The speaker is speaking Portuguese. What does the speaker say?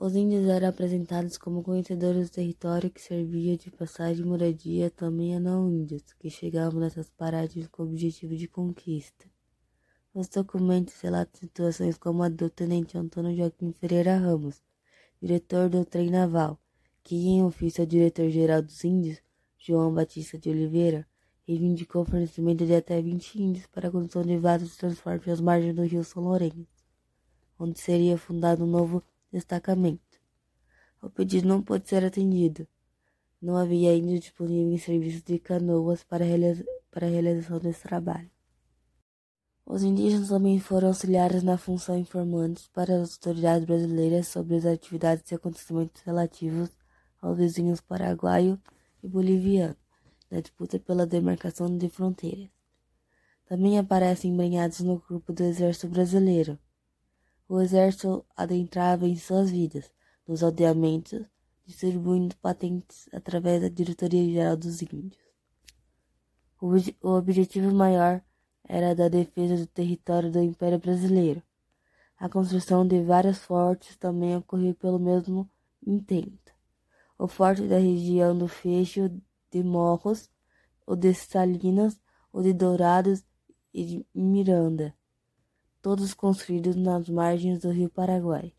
Os índios eram apresentados como conhecedores do território que servia de passagem e moradia também a não-índios, que chegavam nessas paragens com o objetivo de conquista. Os documentos relatam situações como a do tenente Antônio Joaquim Ferreira Ramos, diretor do trem naval, que em ofício ao diretor-geral dos índios, João Batista de Oliveira, reivindicou o fornecimento de até 20 índios para a construção de vasos de transporte às margens do rio São Lourenço, onde seria fundado um novo destacamento. O pedido não pôde ser atendido. Não havia índios disponíveis em serviços de canoas para, realiza para a realização desse trabalho. Os indígenas também foram auxiliares na função informantes para as autoridades brasileiras sobre as atividades e acontecimentos relativos aos vizinhos paraguaio e boliviano, na disputa pela demarcação de fronteiras. Também aparecem embrenhados no grupo do Exército Brasileiro, o exército adentrava em suas vidas, nos aldeamentos, distribuindo patentes através da Diretoria-Geral dos Índios. O, o objetivo maior era da defesa do território do Império Brasileiro. A construção de vários fortes também ocorreu pelo mesmo intento. O forte da região do Fecho de Morros, o de Salinas, o de Dourados e de Miranda todos construídos nas margens do rio Paraguai.